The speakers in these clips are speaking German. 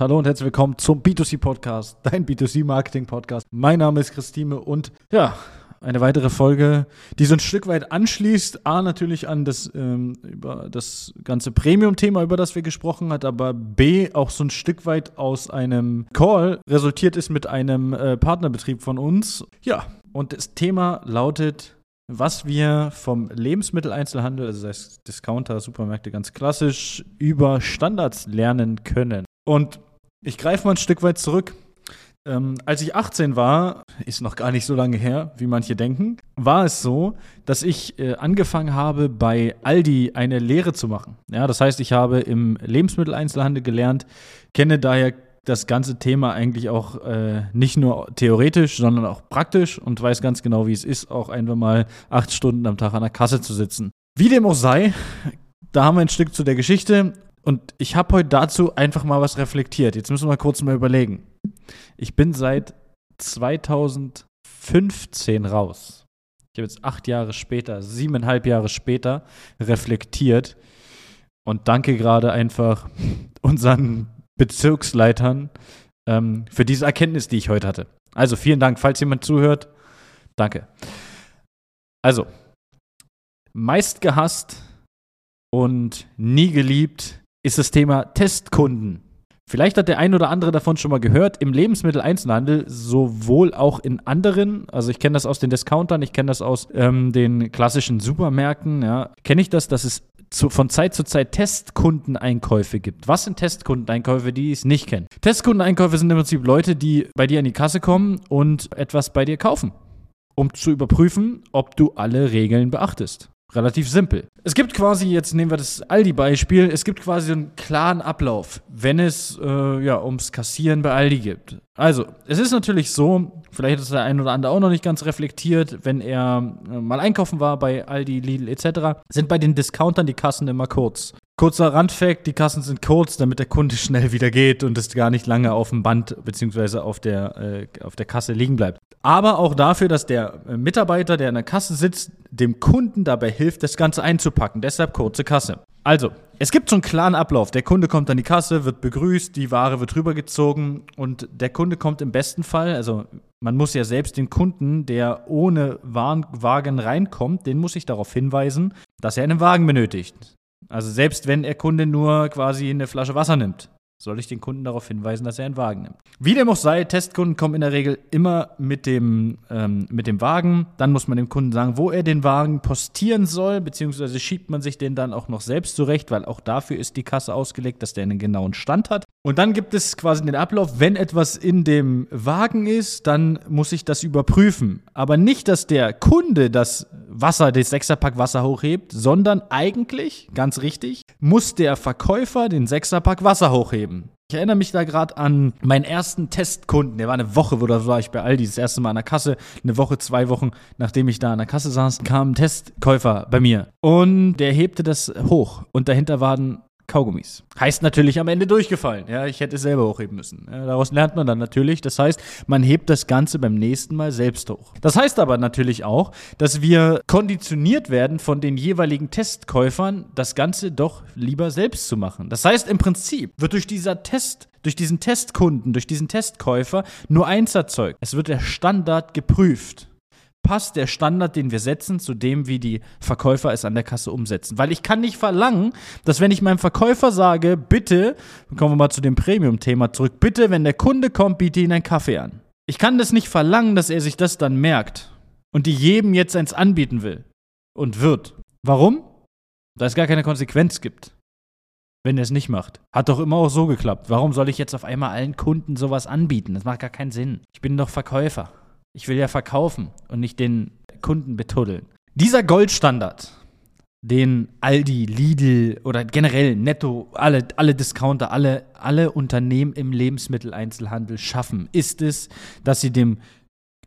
Hallo und herzlich willkommen zum B2C Podcast, dein B2C Marketing Podcast. Mein Name ist Christine und ja, eine weitere Folge, die so ein Stück weit anschließt. A, natürlich an das, ähm, über das ganze Premium-Thema, über das wir gesprochen hat, aber B, auch so ein Stück weit aus einem Call resultiert ist mit einem äh, Partnerbetrieb von uns. Ja, und das Thema lautet was wir vom Lebensmitteleinzelhandel, also das heißt Discounter, Supermärkte ganz klassisch, über Standards lernen können. Und ich greife mal ein Stück weit zurück. Ähm, als ich 18 war, ist noch gar nicht so lange her, wie manche denken, war es so, dass ich äh, angefangen habe, bei Aldi eine Lehre zu machen. Ja, das heißt, ich habe im Lebensmitteleinzelhandel gelernt, kenne daher das ganze Thema eigentlich auch äh, nicht nur theoretisch, sondern auch praktisch und weiß ganz genau, wie es ist, auch einfach mal acht Stunden am Tag an der Kasse zu sitzen. Wie dem auch sei, da haben wir ein Stück zu der Geschichte und ich habe heute dazu einfach mal was reflektiert. Jetzt müssen wir mal kurz mal überlegen. Ich bin seit 2015 raus. Ich habe jetzt acht Jahre später, siebeneinhalb Jahre später reflektiert und danke gerade einfach unseren Bezirksleitern ähm, für diese Erkenntnis, die ich heute hatte. Also vielen Dank, falls jemand zuhört. Danke. Also, meist gehasst und nie geliebt ist das Thema Testkunden. Vielleicht hat der ein oder andere davon schon mal gehört. Im Lebensmitteleinzelhandel, sowohl auch in anderen, also ich kenne das aus den Discountern, ich kenne das aus ähm, den klassischen Supermärkten, ja, kenne ich das, dass es zu, von Zeit zu Zeit Testkundeneinkäufe gibt. Was sind Testkundeneinkäufe, die es nicht kennen? Testkundeneinkäufe sind im Prinzip Leute, die bei dir an die Kasse kommen und etwas bei dir kaufen, um zu überprüfen, ob du alle Regeln beachtest. Relativ simpel. Es gibt quasi, jetzt nehmen wir das Aldi-Beispiel, es gibt quasi einen klaren Ablauf, wenn es äh, ja, ums Kassieren bei Aldi gibt. Also, es ist natürlich so, vielleicht ist der ein oder andere auch noch nicht ganz reflektiert, wenn er äh, mal einkaufen war bei Aldi, Lidl etc., sind bei den Discountern die Kassen immer kurz. Kurzer Randfact, die Kassen sind kurz, damit der Kunde schnell wieder geht und es gar nicht lange auf dem Band bzw. Auf, der, äh, auf der Kasse liegen bleibt. Aber auch dafür, dass der äh, Mitarbeiter, der an der Kasse sitzt, dem Kunden dabei hilft, das Ganze einzupacken. Deshalb kurze Kasse. Also, es gibt so einen klaren Ablauf. Der Kunde kommt an die Kasse, wird begrüßt, die Ware wird rübergezogen und der Kunde kommt im besten Fall, also man muss ja selbst den Kunden, der ohne Wagen reinkommt, den muss ich darauf hinweisen, dass er einen Wagen benötigt. Also selbst wenn der Kunde nur quasi eine Flasche Wasser nimmt, soll ich den Kunden darauf hinweisen, dass er einen Wagen nimmt. Wie dem auch sei, Testkunden kommen in der Regel immer mit dem, ähm, mit dem Wagen. Dann muss man dem Kunden sagen, wo er den Wagen postieren soll, beziehungsweise schiebt man sich den dann auch noch selbst zurecht, weil auch dafür ist die Kasse ausgelegt, dass der einen genauen Stand hat. Und dann gibt es quasi den Ablauf, wenn etwas in dem Wagen ist, dann muss ich das überprüfen. Aber nicht, dass der Kunde das Wasser, das Sechserpack Wasser hochhebt, sondern eigentlich, ganz richtig, muss der Verkäufer den Sechserpack Wasser hochheben. Ich erinnere mich da gerade an meinen ersten Testkunden. Der war eine Woche, wo da war ich bei Aldi das erste Mal an der Kasse. Eine Woche, zwei Wochen, nachdem ich da an der Kasse saß, kam ein Testkäufer bei mir. Und der hebte das hoch. Und dahinter waren Kaugummis. Heißt natürlich am Ende durchgefallen. Ja, ich hätte es selber hochheben müssen. Ja, daraus lernt man dann natürlich. Das heißt, man hebt das Ganze beim nächsten Mal selbst hoch. Das heißt aber natürlich auch, dass wir konditioniert werden von den jeweiligen Testkäufern, das Ganze doch lieber selbst zu machen. Das heißt, im Prinzip wird durch dieser Test durch diesen Testkunden, durch diesen Testkäufer nur eins erzeugt. Es wird der Standard geprüft passt der Standard, den wir setzen, zu dem, wie die Verkäufer es an der Kasse umsetzen. Weil ich kann nicht verlangen, dass wenn ich meinem Verkäufer sage, bitte, kommen wir mal zu dem Premium-Thema zurück, bitte, wenn der Kunde kommt, biete ihn einen Kaffee an. Ich kann das nicht verlangen, dass er sich das dann merkt und die jedem jetzt eins anbieten will und wird. Warum? Da es gar keine Konsequenz gibt wenn er es nicht macht. Hat doch immer auch so geklappt. Warum soll ich jetzt auf einmal allen Kunden sowas anbieten? Das macht gar keinen Sinn. Ich bin doch Verkäufer. Ich will ja verkaufen und nicht den Kunden betuddeln. Dieser Goldstandard, den Aldi, Lidl oder generell Netto, alle, alle Discounter, alle, alle Unternehmen im Lebensmitteleinzelhandel schaffen, ist es, dass sie dem,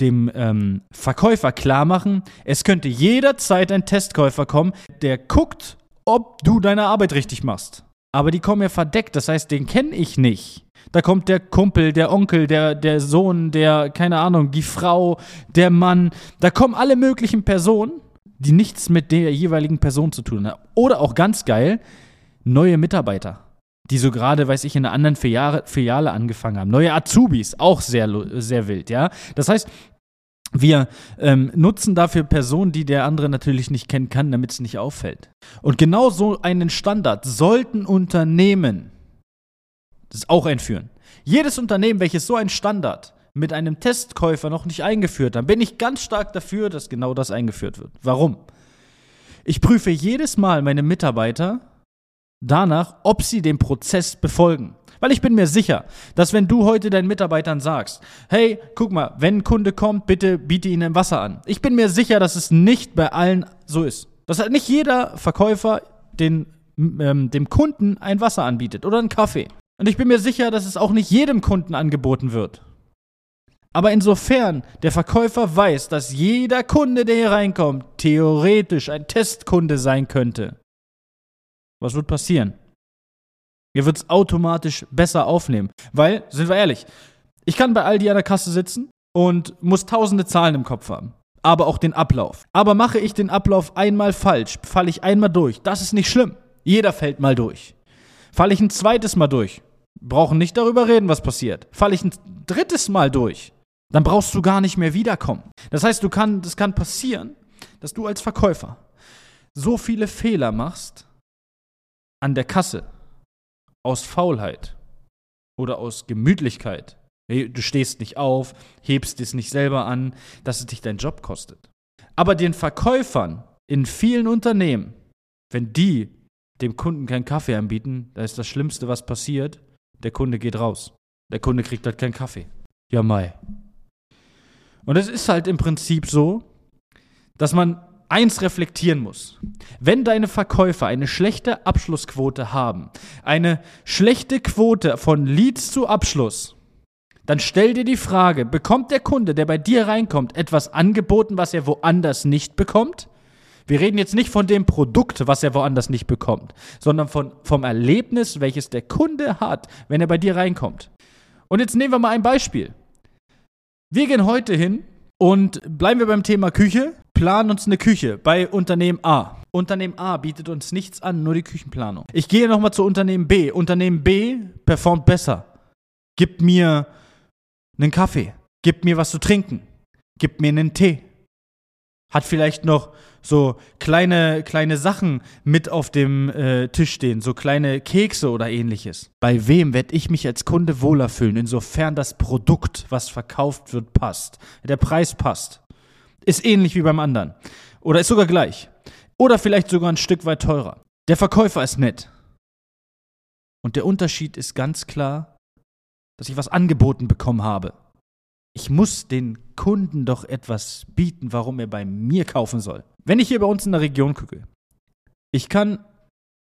dem ähm, Verkäufer klar machen, es könnte jederzeit ein Testkäufer kommen, der guckt, ob du deine Arbeit richtig machst. Aber die kommen ja verdeckt, das heißt, den kenne ich nicht. Da kommt der Kumpel, der Onkel, der, der Sohn, der, keine Ahnung, die Frau, der Mann. Da kommen alle möglichen Personen, die nichts mit der jeweiligen Person zu tun haben. Oder auch ganz geil, neue Mitarbeiter. die so gerade, weiß ich, in einer anderen Filiale, angefangen haben. Neue Azubis, auch sehr, sehr wild, ja. Das heißt, wir ähm, nutzen dafür Personen, die der andere natürlich nicht kennen kann, damit es nicht auffällt. Und genau so einen Standard sollten Unternehmen das auch einführen. Jedes Unternehmen, welches so einen Standard mit einem Testkäufer noch nicht eingeführt hat, bin ich ganz stark dafür, dass genau das eingeführt wird. Warum? Ich prüfe jedes Mal meine Mitarbeiter danach, ob sie den Prozess befolgen. Weil ich bin mir sicher, dass wenn du heute deinen Mitarbeitern sagst, hey, guck mal, wenn ein Kunde kommt, bitte biete ihnen Wasser an. Ich bin mir sicher, dass es nicht bei allen so ist. Dass halt nicht jeder Verkäufer den, ähm, dem Kunden ein Wasser anbietet oder einen Kaffee. Und ich bin mir sicher, dass es auch nicht jedem Kunden angeboten wird. Aber insofern der Verkäufer weiß, dass jeder Kunde, der hier reinkommt, theoretisch ein Testkunde sein könnte, was wird passieren? Ihr wird es automatisch besser aufnehmen. Weil, sind wir ehrlich, ich kann bei Aldi an der Kasse sitzen und muss tausende Zahlen im Kopf haben. Aber auch den Ablauf. Aber mache ich den Ablauf einmal falsch, falle ich einmal durch. Das ist nicht schlimm. Jeder fällt mal durch. Falle ich ein zweites Mal durch, brauchen nicht darüber reden, was passiert. Falle ich ein drittes Mal durch, dann brauchst du gar nicht mehr wiederkommen. Das heißt, du kann, das kann passieren, dass du als Verkäufer so viele Fehler machst an der Kasse aus Faulheit oder aus Gemütlichkeit. Du stehst nicht auf, hebst es nicht selber an, dass es dich deinen Job kostet. Aber den Verkäufern in vielen Unternehmen, wenn die dem Kunden keinen Kaffee anbieten, da ist das Schlimmste, was passiert, der Kunde geht raus. Der Kunde kriegt halt keinen Kaffee. Ja, Mai. Und es ist halt im Prinzip so, dass man eins reflektieren muss. Wenn deine Verkäufer eine schlechte Abschlussquote haben, eine schlechte Quote von Leads zu Abschluss, dann stell dir die Frage, bekommt der Kunde, der bei dir reinkommt, etwas angeboten, was er woanders nicht bekommt? Wir reden jetzt nicht von dem Produkt, was er woanders nicht bekommt, sondern von, vom Erlebnis, welches der Kunde hat, wenn er bei dir reinkommt. Und jetzt nehmen wir mal ein Beispiel. Wir gehen heute hin und bleiben wir beim Thema Küche, planen uns eine Küche bei Unternehmen A. Unternehmen A bietet uns nichts an, nur die Küchenplanung. Ich gehe nochmal zu Unternehmen B. Unternehmen B performt besser. Gibt mir einen Kaffee, gibt mir was zu trinken, gibt mir einen Tee. Hat vielleicht noch so kleine, kleine Sachen mit auf dem äh, Tisch stehen, so kleine Kekse oder ähnliches. Bei wem werde ich mich als Kunde wohler fühlen, insofern das Produkt, was verkauft wird, passt, der Preis passt. Ist ähnlich wie beim anderen. Oder ist sogar gleich. Oder vielleicht sogar ein Stück weit teurer. Der Verkäufer ist nett. Und der Unterschied ist ganz klar, dass ich was angeboten bekommen habe ich muss den Kunden doch etwas bieten, warum er bei mir kaufen soll. Wenn ich hier bei uns in der Region gucke, ich kann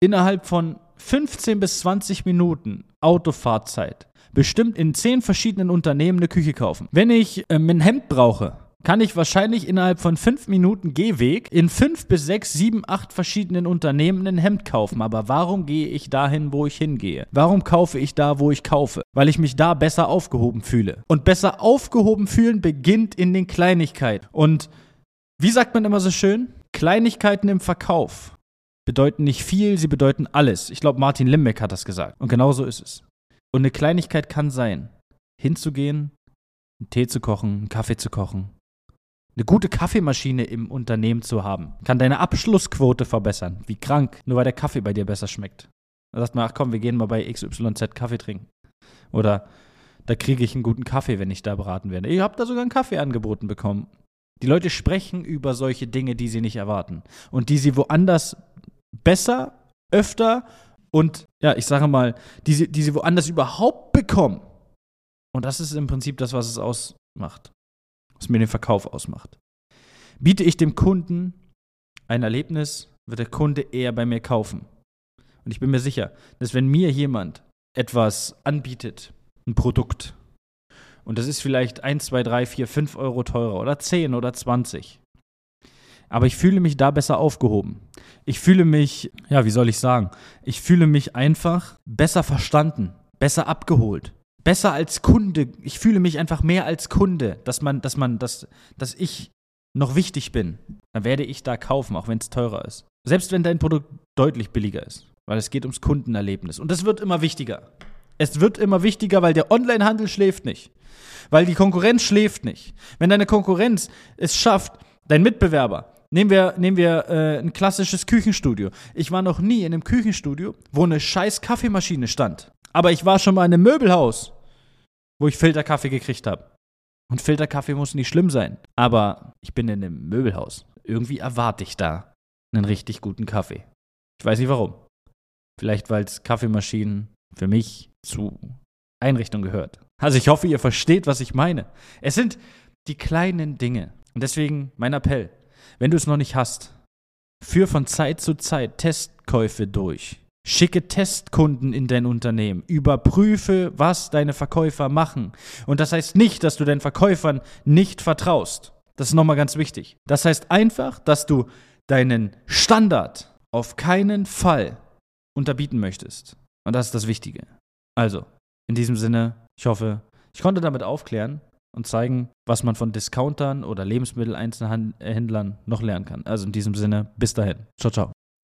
innerhalb von 15 bis 20 Minuten Autofahrzeit bestimmt in 10 verschiedenen Unternehmen eine Küche kaufen. Wenn ich ähm, ein Hemd brauche, kann ich wahrscheinlich innerhalb von fünf Minuten Gehweg in fünf bis sechs, sieben, acht verschiedenen Unternehmen ein Hemd kaufen. Aber warum gehe ich dahin, wo ich hingehe? Warum kaufe ich da, wo ich kaufe? Weil ich mich da besser aufgehoben fühle. Und besser aufgehoben fühlen beginnt in den Kleinigkeiten. Und wie sagt man immer so schön? Kleinigkeiten im Verkauf bedeuten nicht viel, sie bedeuten alles. Ich glaube, Martin Limbeck hat das gesagt. Und genau so ist es. Und eine Kleinigkeit kann sein, hinzugehen, einen Tee zu kochen, einen Kaffee zu kochen, eine gute Kaffeemaschine im Unternehmen zu haben, kann deine Abschlussquote verbessern. Wie krank, nur weil der Kaffee bei dir besser schmeckt. Da sagt man, ach komm, wir gehen mal bei XYZ Kaffee trinken. Oder da kriege ich einen guten Kaffee, wenn ich da beraten werde. Ihr habt da sogar einen Kaffee angeboten bekommen. Die Leute sprechen über solche Dinge, die sie nicht erwarten. Und die sie woanders besser, öfter und, ja, ich sage mal, die sie, die sie woanders überhaupt bekommen. Und das ist im Prinzip das, was es ausmacht was mir den Verkauf ausmacht. Biete ich dem Kunden ein Erlebnis, wird der Kunde eher bei mir kaufen. Und ich bin mir sicher, dass wenn mir jemand etwas anbietet, ein Produkt, und das ist vielleicht 1, 2, 3, 4, 5 Euro teurer oder 10 oder 20, aber ich fühle mich da besser aufgehoben. Ich fühle mich, ja, wie soll ich sagen, ich fühle mich einfach besser verstanden, besser abgeholt besser als Kunde. Ich fühle mich einfach mehr als Kunde, dass man, dass man, dass, dass ich noch wichtig bin. Dann werde ich da kaufen, auch wenn es teurer ist. Selbst wenn dein Produkt deutlich billiger ist. weil es geht ums Kundenerlebnis. Und das wird immer wichtiger. Es wird immer wichtiger, weil der Onlinehandel schläft nicht. Weil die Konkurrenz schläft nicht. Wenn deine Konkurrenz es schafft, dein Mitbewerber, nehmen wir, nehmen wir äh, ein klassisches Küchenstudio. Ich war noch nie in einem Küchenstudio, wo eine scheiß Kaffeemaschine stand. Aber ich war schon mal in einem Möbelhaus, wo ich Filterkaffee gekriegt habe. Und Filterkaffee muss nicht schlimm sein. Aber ich bin in einem Möbelhaus. Irgendwie erwarte ich da einen richtig guten Kaffee. Ich weiß nicht warum. Vielleicht, weil es Kaffeemaschinen für mich zu Einrichtung gehört. Also ich hoffe, ihr versteht, was ich meine. Es sind die kleinen Dinge. Und deswegen mein Appell, wenn du es noch nicht hast, führ von Zeit zu Zeit Testkäufe durch. Schicke Testkunden in dein Unternehmen. Überprüfe, was deine Verkäufer machen. Und das heißt nicht, dass du deinen Verkäufern nicht vertraust. Das ist nochmal ganz wichtig. Das heißt einfach, dass du deinen Standard auf keinen Fall unterbieten möchtest. Und das ist das Wichtige. Also, in diesem Sinne, ich hoffe, ich konnte damit aufklären und zeigen, was man von Discountern oder Lebensmitteleinzelhändlern noch lernen kann. Also in diesem Sinne, bis dahin. Ciao, ciao.